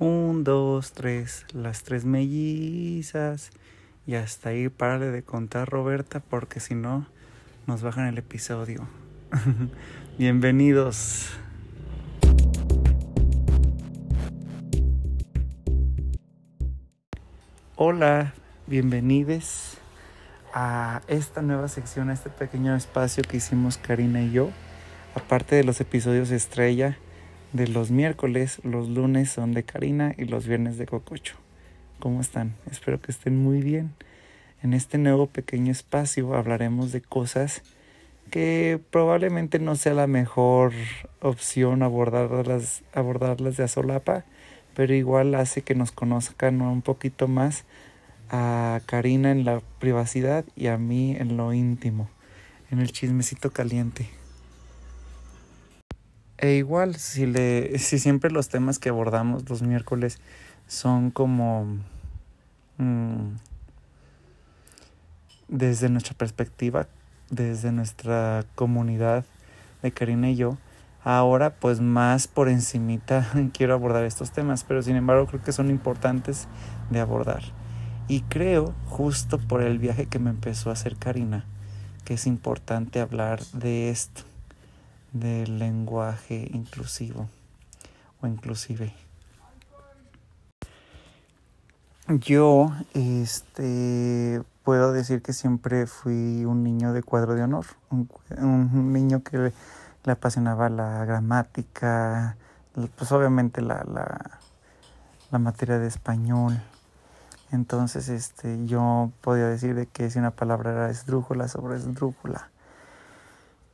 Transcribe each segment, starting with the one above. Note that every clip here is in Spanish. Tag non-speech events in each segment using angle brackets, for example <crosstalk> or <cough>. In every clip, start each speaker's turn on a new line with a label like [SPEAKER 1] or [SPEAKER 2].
[SPEAKER 1] Un, dos, tres, las tres mellizas. Y hasta ahí párale de contar, Roberta, porque si no, nos bajan el episodio. <laughs> Bienvenidos. Hola, bienvenidos a esta nueva sección, a este pequeño espacio que hicimos Karina y yo. Aparte de los episodios estrella de los miércoles, los lunes son de Karina y los viernes de Cococho. ¿Cómo están? Espero que estén muy bien. En este nuevo pequeño espacio hablaremos de cosas que probablemente no sea la mejor opción abordarlas, abordarlas de a solapa, pero igual hace que nos conozcan un poquito más a Karina en la privacidad y a mí en lo íntimo, en el chismecito caliente. E igual, si, le, si siempre los temas que abordamos los miércoles son como mm, desde nuestra perspectiva, desde nuestra comunidad de Karina y yo, ahora pues más por encimita <laughs> quiero abordar estos temas, pero sin embargo creo que son importantes de abordar. Y creo, justo por el viaje que me empezó a hacer Karina, que es importante hablar de esto del lenguaje inclusivo o inclusive. Yo, este, puedo decir que siempre fui un niño de cuadro de honor, un, niño que le apasionaba la gramática, pues obviamente la, la, la materia de español. Entonces, este, yo podía decir de que si una palabra era esdrújula sobre esdrújula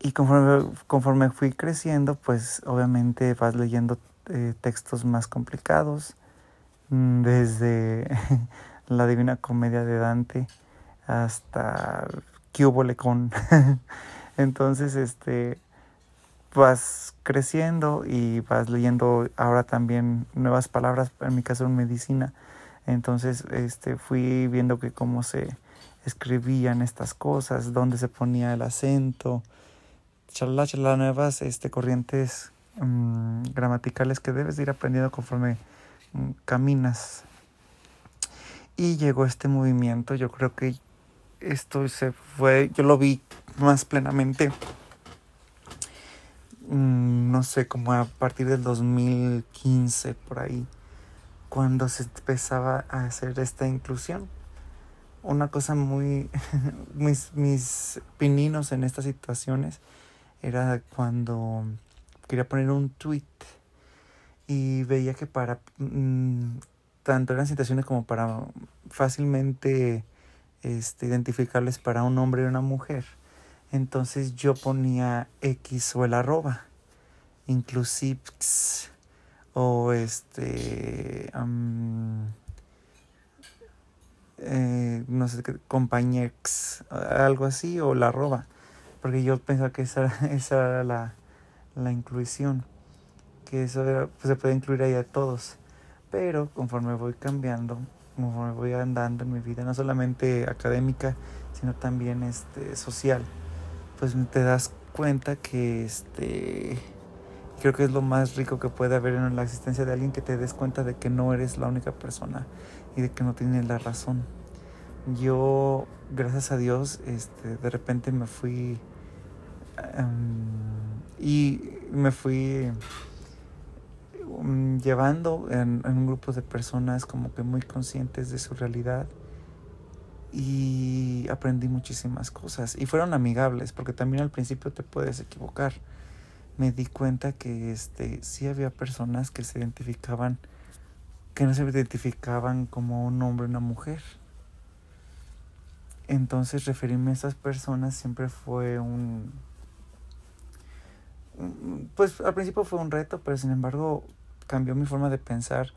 [SPEAKER 1] y conforme, conforme fui creciendo, pues obviamente vas leyendo eh, textos más complicados, mm, desde <laughs> la Divina Comedia de Dante hasta Cúbole con. <laughs> Entonces, este, vas creciendo y vas leyendo ahora también nuevas palabras, en mi caso en medicina. Entonces, este, fui viendo que cómo se escribían estas cosas, dónde se ponía el acento, chalala, chalala, nuevas este, corrientes mm, gramaticales que debes ir aprendiendo conforme mm, caminas. Y llegó este movimiento, yo creo que esto se fue, yo lo vi más plenamente, mm, no sé, como a partir del 2015 por ahí, cuando se empezaba a hacer esta inclusión. Una cosa muy, <laughs> mis, mis pininos en estas situaciones era cuando quería poner un tweet y veía que para mm, tanto eran situaciones como para fácilmente este, identificarles para un hombre y una mujer. Entonces yo ponía X o el arroba, inclusive o este, eh, no sé, compañex, algo así, o la arroba porque yo pensaba que esa, <laughs> esa era la, la inclusión, que eso era, pues se puede incluir ahí a todos. Pero conforme voy cambiando, conforme voy andando en mi vida, no solamente académica, sino también este, social, pues te das cuenta que este creo que es lo más rico que puede haber en la existencia de alguien que te des cuenta de que no eres la única persona y de que no tienes la razón. Yo, gracias a Dios, este, de repente me fui Em, y me fui um, llevando en, un grupo de personas como que muy conscientes de su realidad y aprendí muchísimas cosas y fueron amigables porque también al principio te puedes equivocar. Me di cuenta que este sí había personas que se identificaban que no se identificaban como un hombre o una mujer. Entonces referirme a esas personas siempre fue un pues al principio fue un reto, pero sin embargo cambió mi forma de pensar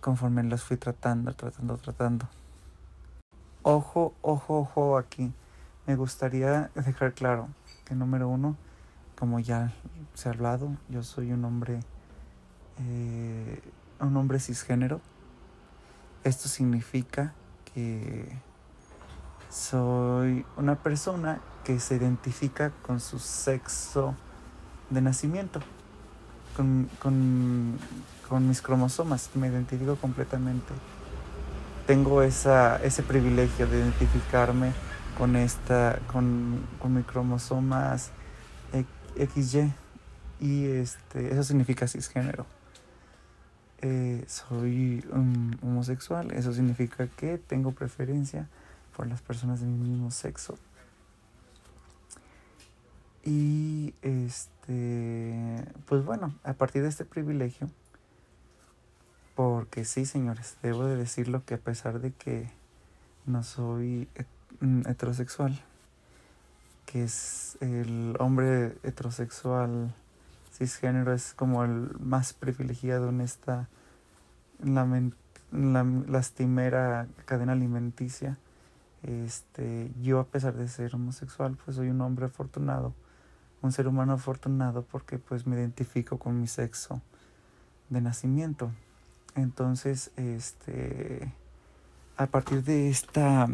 [SPEAKER 1] conforme los fui tratando, tratando, tratando. Ojo, ojo, ojo aquí. Me gustaría dejar claro que número uno, como ya se ha hablado, yo soy un hombre, eh, un hombre cisgénero. Esto significa que soy una persona que se identifica con su sexo de nacimiento, con, con, mis cromosomas, me identifico completamente. Tengo esa, ese privilegio de identificarme con, esta, con, con mis cromosomas XY y este, eso significa cisgénero. Eh, soy homosexual, eso significa que tengo preferencia por las personas de mi mismo sexo. Y este, pues bueno, a partir de este privilegio, porque sí, señores, debo de decirlo que a pesar de que no soy mm, heterosexual, que es el hombre heterosexual cisgénero es como el más privilegiado en esta la, lastimera cadena alimenticia. Este, yo a pesar de ser homosexual, pues soy un hombre afortunado, un ser humano afortunado porque pues me identifico con mi sexo de nacimiento. Entonces, este a partir de esta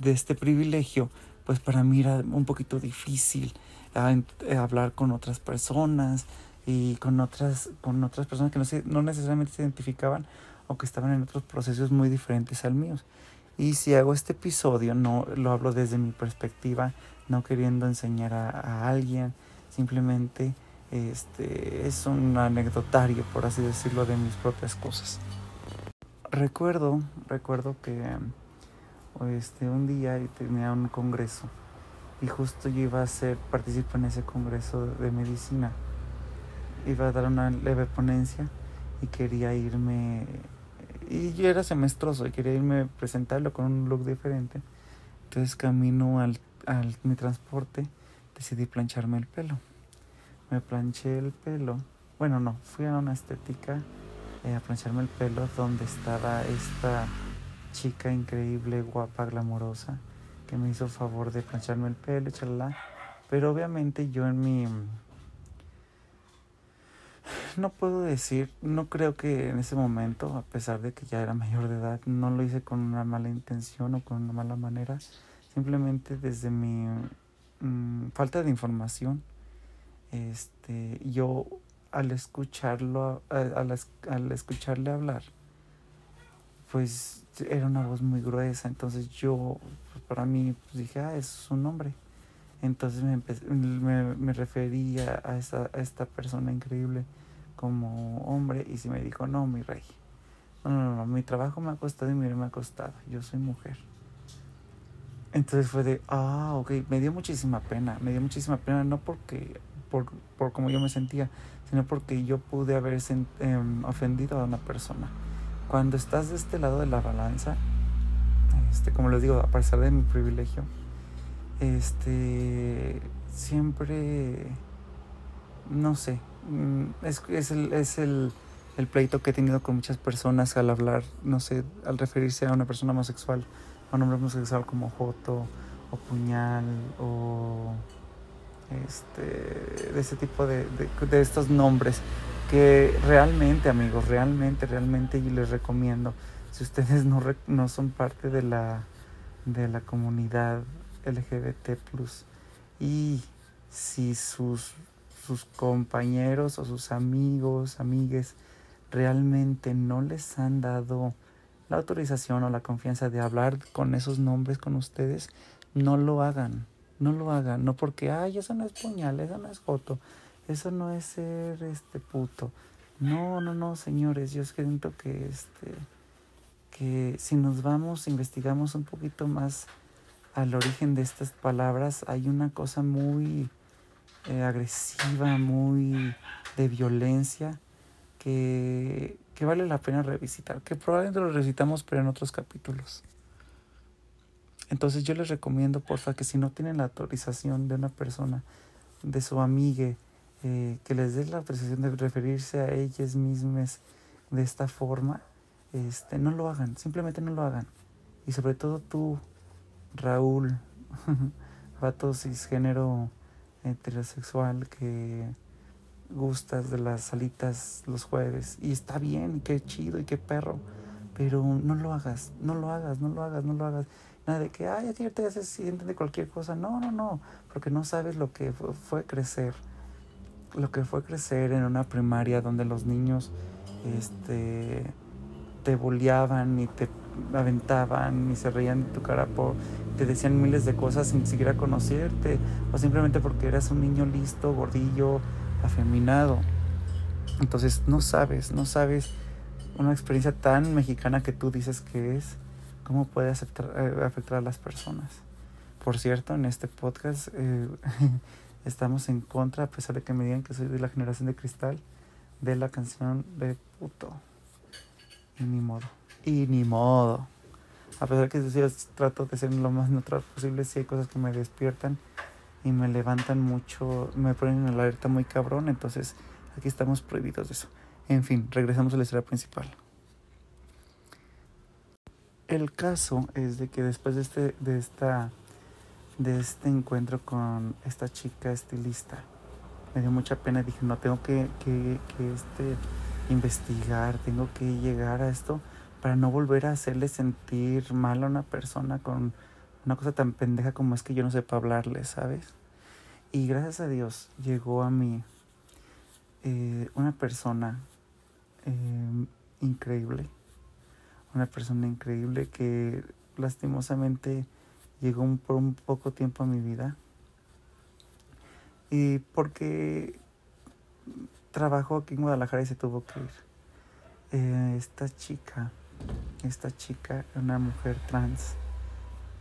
[SPEAKER 1] de este privilegio, pues para mí era un poquito difícil ah, eh, hablar con otras personas y con otras, con otras personas que no, se, no necesariamente se identificaban o que estaban en otros procesos muy diferentes al mío. Y si hago este episodio, no lo hablo desde mi perspectiva, no queriendo enseñar a, a alguien, simplemente este, es un anecdotario, por así decirlo, de mis propias cosas. Recuerdo, recuerdo que este, un día tenía un congreso y justo yo iba a ser participo en ese congreso de medicina. Iba a dar una leve ponencia y quería irme y yo era semestroso y quería irme a presentarlo con un look diferente. Entonces camino al, al mi transporte, decidí plancharme el pelo. Me planché el pelo. Bueno, no, fui a una estética eh, a plancharme el pelo donde estaba esta chica increíble, guapa, glamorosa, que me hizo favor de plancharme el pelo, chalala. Pero obviamente yo en mi... <laughs> No puedo decir, no creo que en ese momento, a pesar de que ya era mayor de edad, no lo hice con una mala intención o con una mala manera. Simplemente desde mi mm, falta de información, este, yo al escucharlo, al escucharle hablar, pues era una voz muy gruesa, entonces yo, pues para mí, pues dije, ah, es su nombre. Entonces me, me, me refería a, esa, a esta persona increíble como hombre y si me dijo, no, mi rey. No, no, no, mi trabajo me ha costado y mire, me ha costado. Yo soy mujer. Entonces fue de, ah, ok, me dio muchísima pena, me dio muchísima pena, no porque, por, por como yo me sentía, sino porque yo pude haber em, ofendido a una persona cuando estás de este lado de la balanza, este, como les digo, a pesar de mi privilegio, este, siempre, no sé, es, es, el, es el, el, pleito que he tenido con muchas personas al hablar, no sé, al referirse a una persona homosexual, a un hombre homosexual como Joto o Puñal o este, de ese tipo de, de, de estos nombres que realmente, amigos, realmente, realmente yo les recomiendo, si ustedes no, no son parte de la, de la comunidad LGBT, y si sus, sus compañeros o sus amigos, amigues, realmente no les han dado la autorización o la confianza de hablar con esos nombres con ustedes, no lo hagan, no lo hagan, no porque, ay, eso no es puñal, eso no es foto, eso no es ser este puto. No, no, no, señores, yo siento que este que si nos vamos, investigamos un poquito más al origen de estas palabras, hay una cosa muy eh, agresiva, muy de violencia, que, que vale la pena revisitar, que probablemente lo revisitamos pero en otros capítulos. Entonces yo les recomiendo, porfa, que si no tienen la autorización de una persona, de su amigue, eh, que les dé la autorización de referirse a ellas mismas de esta forma, este, no lo hagan, simplemente no lo hagan. Y sobre todo tú, Raúl, <laughs> vato cisgénero heterosexual que gustas de las salitas los jueves y está bien y qué chido y qué perro, pero no lo hagas, no lo hagas, no lo hagas, no lo hagas. Nada de que, ay, ti ya se sienten de cualquier cosa. No, no, no, porque no sabes lo que fue crecer lo que fue crecer en una primaria donde los niños este, te boleaban y te aventaban y se reían de tu cara por te decían miles de cosas sin siquiera conocerte o simplemente porque eras un niño listo, gordillo, afeminado. Entonces no sabes, no sabes una experiencia tan mexicana que tú dices que es, cómo puede eh, afectar a las personas. Por cierto, en este podcast eh, <laughs> estamos en contra, a pesar de que me digan que soy de la generación de cristal, de la canción de puto. Y ni modo. Y ni modo. A pesar que yo trato de ser lo más neutral posible, sí hay cosas que me despiertan y me levantan mucho, me ponen en alerta muy cabrón, entonces aquí estamos prohibidos de eso. En fin, regresamos a la historia principal. El caso es de que después de este, de esta, de este encuentro con esta chica estilista, me dio mucha pena. Dije, no, tengo que, que, que este, investigar, tengo que llegar a esto para no volver a hacerle sentir mal a una persona con una cosa tan pendeja como es que yo no sepa hablarle, ¿sabes? Y gracias a Dios llegó a mí eh, una persona eh, increíble, una persona increíble que lastimosamente llegó por un poco tiempo a mi vida y porque trabajó aquí en Guadalajara y se tuvo que ir. Eh, esta chica, esta chica, una mujer trans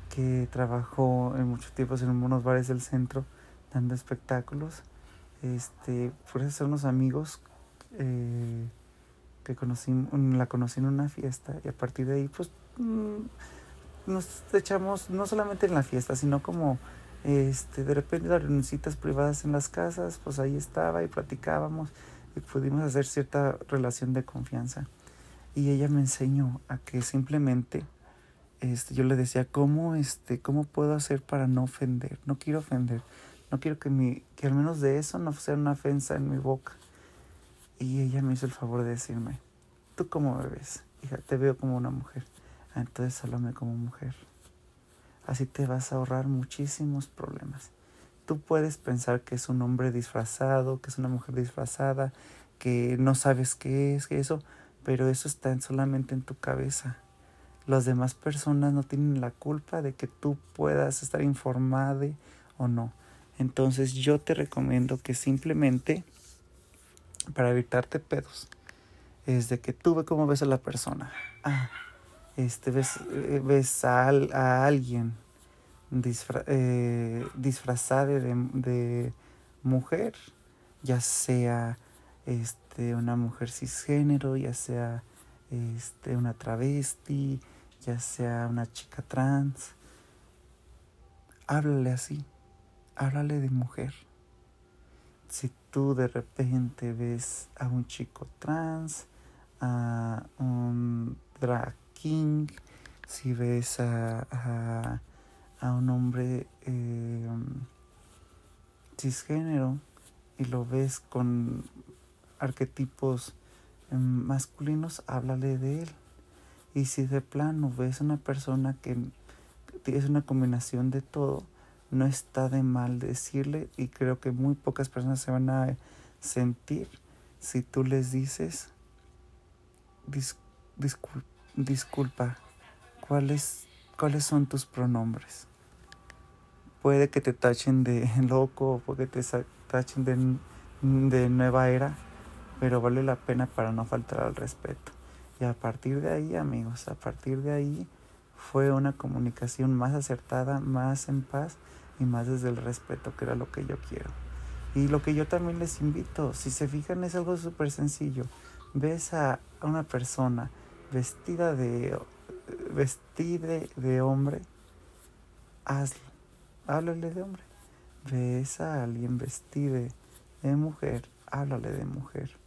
[SPEAKER 1] que trabajó en muchos tiempos en unos bares del centro dando espectáculos. Este, por eso unos amigos eh, que conocí, la conocí en una fiesta y a partir de ahí pues mm, nos echamos no solamente en la fiesta, sino como este, de repente las citas privadas en las casas, pues ahí estaba y platicábamos y pudimos hacer cierta relación de confianza. Y ella me enseñó a que simplemente este, yo le decía, ¿cómo, este, ¿cómo puedo hacer para no ofender? No quiero ofender, no quiero que, mi, que al menos de eso no sea una ofensa en mi boca. Y ella me hizo el favor de decirme, ¿tú cómo me ves? Hija, te veo como una mujer. Ah, entonces háblame como mujer. Así te vas a ahorrar muchísimos problemas. Tú puedes pensar que es un hombre disfrazado, que es una mujer disfrazada, que no sabes qué es, que eso, pero eso está solamente en tu cabeza. Las demás personas no tienen la culpa de que tú puedas estar informada o no. Entonces yo te recomiendo que simplemente, para evitarte pedos, es de que tú ve cómo ves a la persona. Ah, este, ves, eh, ves a, a alguien eh, disfrazada de, de, mujer, ya sea este, una mujer cisgénero, ya sea este, una travesti, ya sea una chica trans. Háblale así, háblale de mujer. Si tú de repente ves a un chico trans, a un drag king, si ves a, a, un hombre eh, cisgénero y lo ves con arquetipos em, masculinos, háblale de él. Y si de plano ves una persona que es una combinación de todo, no está de mal decirle y creo que muy pocas personas se van a sentir si tú les dices disculpa disculpa, ¿cuáles, ¿cuáles son tus pronombres? Puede que te tachen de <laughs> loco, puede que te tachen de, de nueva era, pero vale la pena para no faltar al respeto. Y a partir de ahí, amigos, a partir de ahí fue una comunicación más acertada, más en paz y más desde el respeto, que era lo que yo quiero. Y lo que yo también les invito, si se fijan, es algo súper sencillo. Ves a una persona vestida de vestide de hombre, hazlo. Háblale de hombre. Ves a alguien vestide de mujer, háblale de mujer.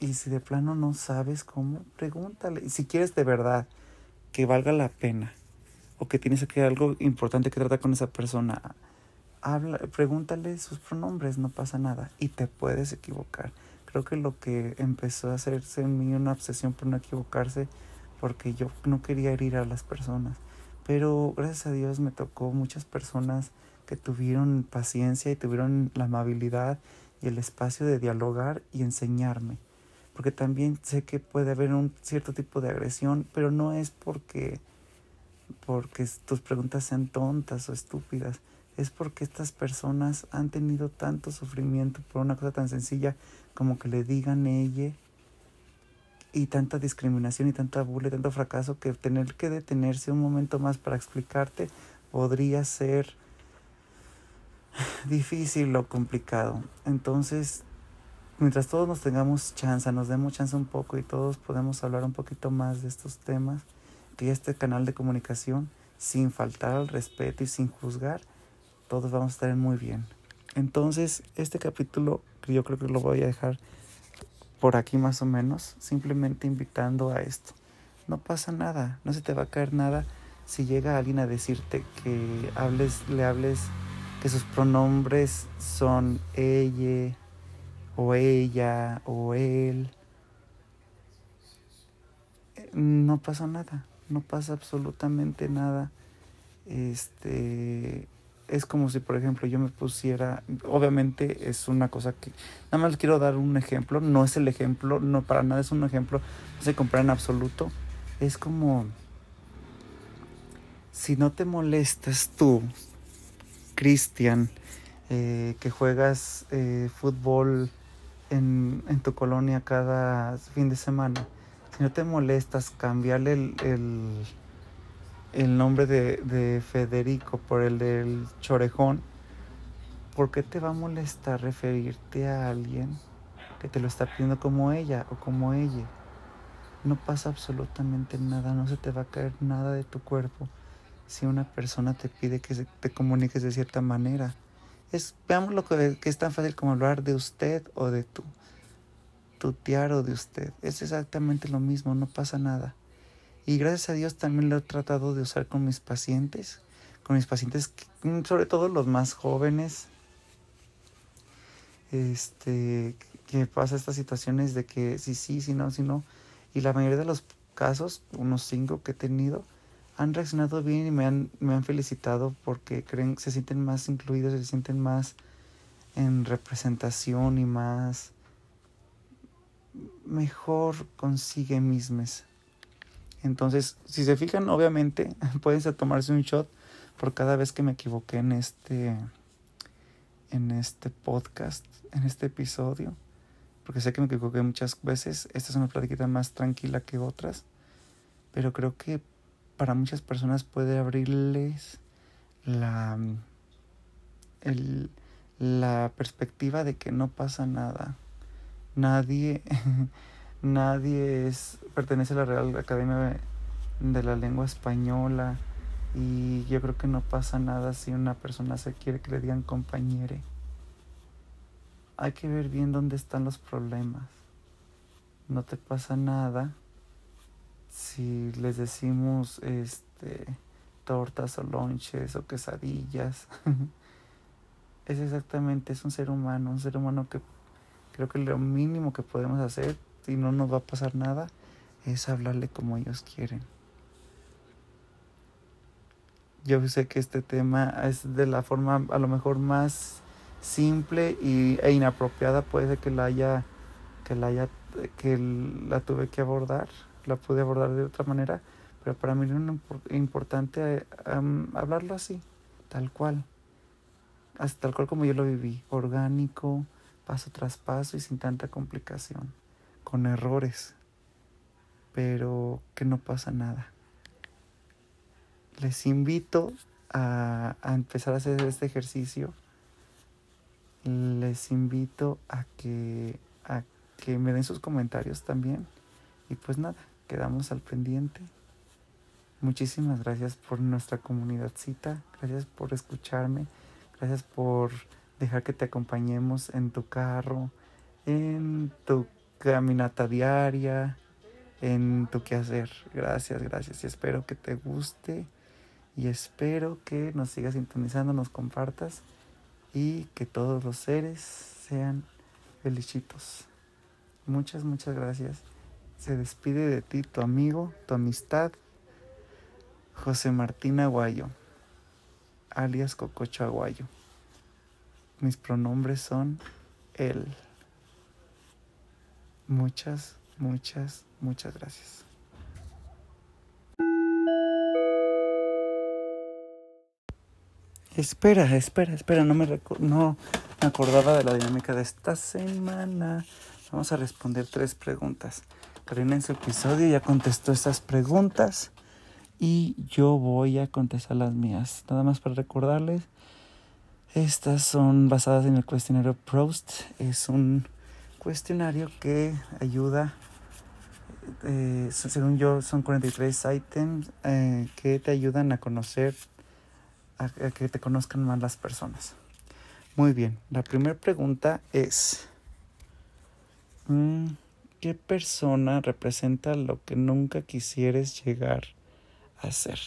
[SPEAKER 1] Y si de plano no sabes cómo, pregúntale. Y si quieres de verdad que valga la pena o que tienes que algo importante que tratar con esa persona, habla, pregúntale sus pronombres, no pasa nada y te puedes equivocar. Creo que lo que empezó a hacerse en mí una obsesión por no equivocarse, porque yo no quería herir a las personas. Pero gracias a Dios me tocó muchas personas que tuvieron paciencia y tuvieron la amabilidad y el espacio de dialogar y enseñarme. Porque también sé que puede haber un cierto tipo de agresión, pero no es porque, porque tus preguntas sean tontas o estúpidas. Es porque estas personas han tenido tanto sufrimiento por una cosa tan sencilla como que le digan ella y tanta discriminación y tanta burla y tanto fracaso que tener que detenerse un momento más para explicarte podría ser difícil o complicado. Entonces, mientras todos nos tengamos chance, nos demos chance un poco y todos podemos hablar un poquito más de estos temas, que este canal de comunicación, sin faltar al respeto y sin juzgar, todos vamos a estar muy bien. Entonces, este capítulo, yo creo que lo voy a dejar por aquí más o menos, simplemente invitando a esto. No pasa nada, no se te va a caer nada si llega alguien a decirte que hables, le hables que sus pronombres son ella o ella o él. No pasa nada, no pasa absolutamente nada. Este es como si, por ejemplo, yo me pusiera, obviamente es una cosa que, nada más quiero dar un ejemplo, no es el ejemplo, no para nada es un ejemplo, no se compara en absoluto, es como, si no te molestas tú, Cristian, eh, que juegas eh, fútbol en, tu colonia cada fin de semana, si no te molestas cambiarle el el nombre de, Federico por el del Chorejón, ¿por qué te va a molestar referirte a alguien que te lo está pidiendo como ella o como ella? No pasa absolutamente nada, no se te va a caer nada de tu cuerpo si una persona te pide que te comuniques de cierta manera. Es, veamos lo que, que es tan fácil como hablar de usted o de tú, tutear o de usted. Es exactamente lo mismo, no pasa nada. Y gracias a Dios también lo he tratado de usar con mis pacientes, con mis pacientes, mm, sobre todo los más jóvenes. Este, que pasa estas situaciones de que sí, sí, sí, no, sí, no. Y la mayoría de los casos, unos cinco que he tenido, han reaccionado bien y me han, me han felicitado porque creen, se sienten más incluidos, se sienten más en representación y más mejor consigue mismas. Entonces, si se fijan, obviamente <laughs> pueden tomarse un shot por cada vez que me equivoqué en este en este podcast, en este episodio, porque sé que me equivoqué muchas veces. Esta es una platiquita más tranquila que otras, pero creo que para muchas personas puede abrirles la el, la perspectiva de que no pasa nada. Nadie <laughs> nadie es, pertenece a la Real Academia de la Lengua Española y yo creo que no pasa nada si una persona se quiere que le digan compañere. Hay que ver bien dónde están los problemas. No te pasa nada si les decimos este tortas o lonches o quesadillas. <laughs> es exactamente, es un ser humano, un ser humano que creo que lo mínimo que podemos hacer y no nos va a pasar nada, es hablarle como ellos quieren. Yo sé que este tema es de la forma a lo mejor más simple y, e inapropiada, puede ser que la haya, que la haya, que la tuve que abordar, la pude abordar de otra manera, pero para mí es importante hablarlo así, tal cual, tal cual como yo lo viví, orgánico, paso tras paso y sin tanta complicación con errores, pero que no pasa nada. Les invito a, empezar a hacer este ejercicio. Les invito a que, a que me den sus comentarios también. Y pues nada, quedamos al pendiente. Muchísimas gracias por nuestra comunidadcita. Gracias por escucharme. Gracias por dejar que te acompañemos en tu carro, en tu caminata diaria, en tu quehacer. Gracias, gracias. Y espero que te guste y espero que nos sigas sintonizando, nos compartas y que todos los seres sean felicitos. Muchas, muchas gracias. Se despide de ti tu amigo, tu amistad, José Martín Aguayo, alias Cococho Aguayo. Mis pronombres son él. Muchas, muchas, muchas gracias. Espera, espera, espera, no me, no me acordaba de la dinámica de esta semana. Vamos a responder tres preguntas. Karina en su episodio ya contestó estas preguntas y yo voy a contestar las mías. Nada más para recordarles, estas son basadas en el cuestionario Proust. Es un cuestionario que ayuda, eh, según yo, son 43 ítems eh, que te ayudan a conocer, a, que te conozcan más las personas. Muy bien, la primera pregunta es, mm, ¿qué persona representa lo que nunca quisieres llegar a ser?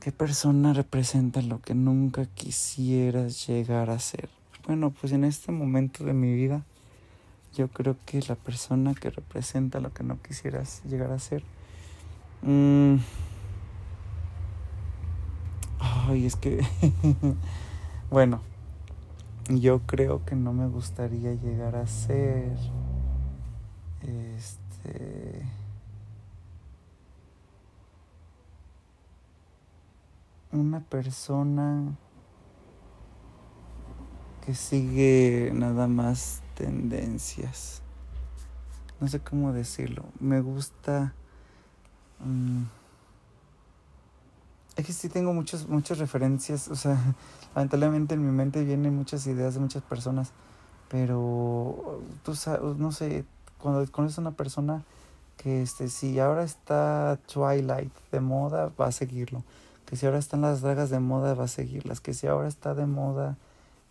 [SPEAKER 1] ¿Qué persona representa lo que nunca quisieras llegar a ser? Bueno, pues en este momento de mi vida, yo creo que la persona que representa lo que no quisieras llegar a ser. Mm, ay, es que. <laughs> bueno, yo creo que no me gustaría llegar a ser. Este. una persona que sigue nada más tendencias. No sé cómo decirlo. Me gusta... Mm, es que sí tengo muchos, muchas referencias. O sea, <laughs> lamentablemente en mi mente vienen muchas ideas de muchas personas. Pero tú sabes, no sé, cuando conoces a una persona que este, si ahora está Twilight de moda, va a seguirlo que si ahora están las dragas de moda va a seguirlas, que si ahora está de moda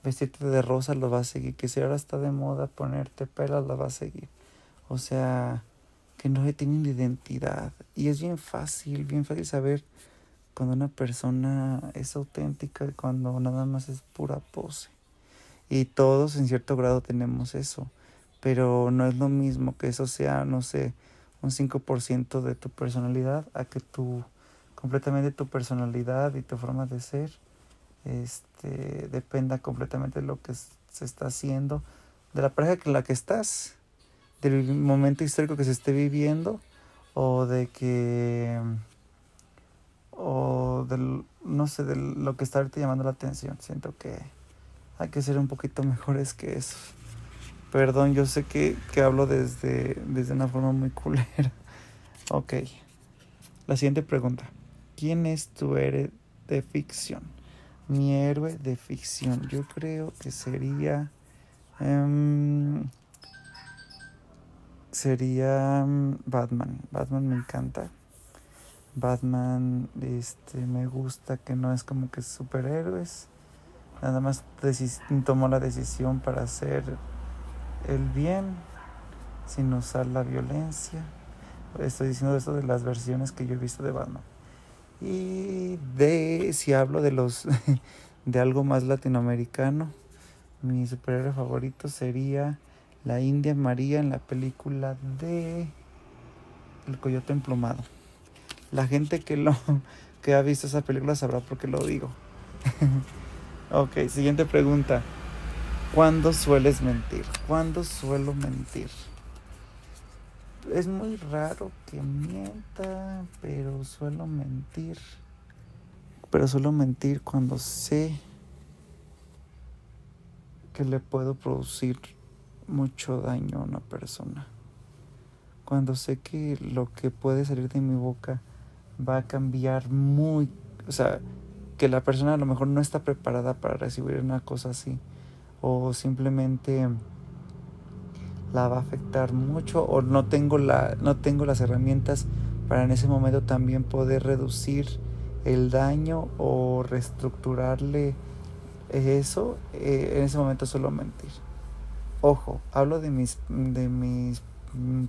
[SPEAKER 1] vestirte de rosa lo va a seguir, que si ahora está de moda ponerte pelas lo va a seguir. O sea, que no tienen identidad. Y es bien fácil, bien fácil saber cuando una persona es auténtica y cuando nada más es pura pose. Y todos en cierto grado tenemos eso. Pero no es lo mismo que eso sea, no sé, un 5% de tu personalidad a que tú completamente tu personalidad y tu forma de ser este, dependa completamente de lo que se está haciendo, de la pareja con la que estás, del momento histórico que se esté viviendo o de que o del no sé de lo que está ahorita llamando la atención. Siento que hay que ser un poquito mejores que eso perdón yo sé que, que hablo desde desde una forma muy culera <laughs> ok la siguiente pregunta ¿Quién es tu héroe de ficción? Mi héroe de ficción, yo creo que sería. Em, sería em, Batman. Batman me encanta. Batman, este, me gusta que no es como que superhéroes. Nada más tomó la decisión para hacer el bien sin usar la violencia. Estoy diciendo esto de las versiones que yo he visto de Batman. Y de si hablo de los <laughs> de algo más latinoamericano, mi superhéroe favorito sería la India María en la película de El Coyote Emplumado. La gente que lo <laughs> que ha visto esa película sabrá por qué lo digo. <laughs> ok, siguiente pregunta. ¿Cuándo sueles mentir? ¿Cuándo suelo mentir? es muy raro que mienta, pero suelo mentir. Pero suelo mentir cuando sé que le puedo producir mucho daño a una persona. Cuando sé que lo que puede salir de mi boca va a cambiar muy, o sea, que la persona a lo mejor no está preparada para recibir una cosa así o simplemente la va a afectar mucho o no tengo, la, no tengo las herramientas para en ese momento también poder reducir el daño o reestructurarle eso, eh, en ese momento solo mentir. Ojo, hablo de mis, de mis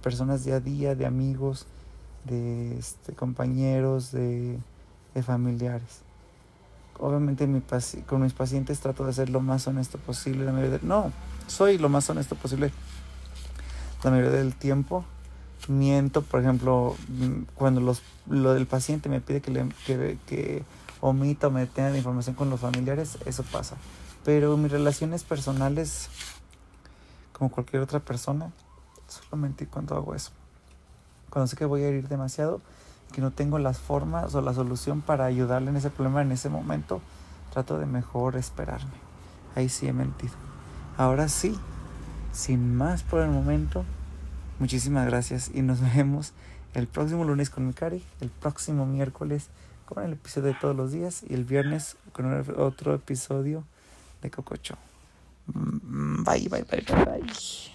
[SPEAKER 1] personas día a día, de amigos, de este, compañeros, de, familiares. Obviamente con mis pacientes trato de ser lo más honesto posible. no, soy lo más honesto posible la mayoría del tiempo miento, por ejemplo, cuando los, lo del paciente me pide que, le, que, que omita o me tenga la información con los familiares, eso pasa. Pero mis relaciones personales, como cualquier otra persona, solo mentí cuando hago eso. Cuando sé que voy a herir demasiado, que no tengo las formas o la solución para ayudarle en ese problema en ese momento, trato de mejor esperarme. Ahí sí he mentido. Ahora sí, sin más por el momento, muchísimas gracias y nos <laughs> vemos el próximo lunes con mi cari, el próximo miércoles con el episodio de todos los días y el viernes con otro episodio de Cococho. Mm, bye, bye, bye, bye, bye.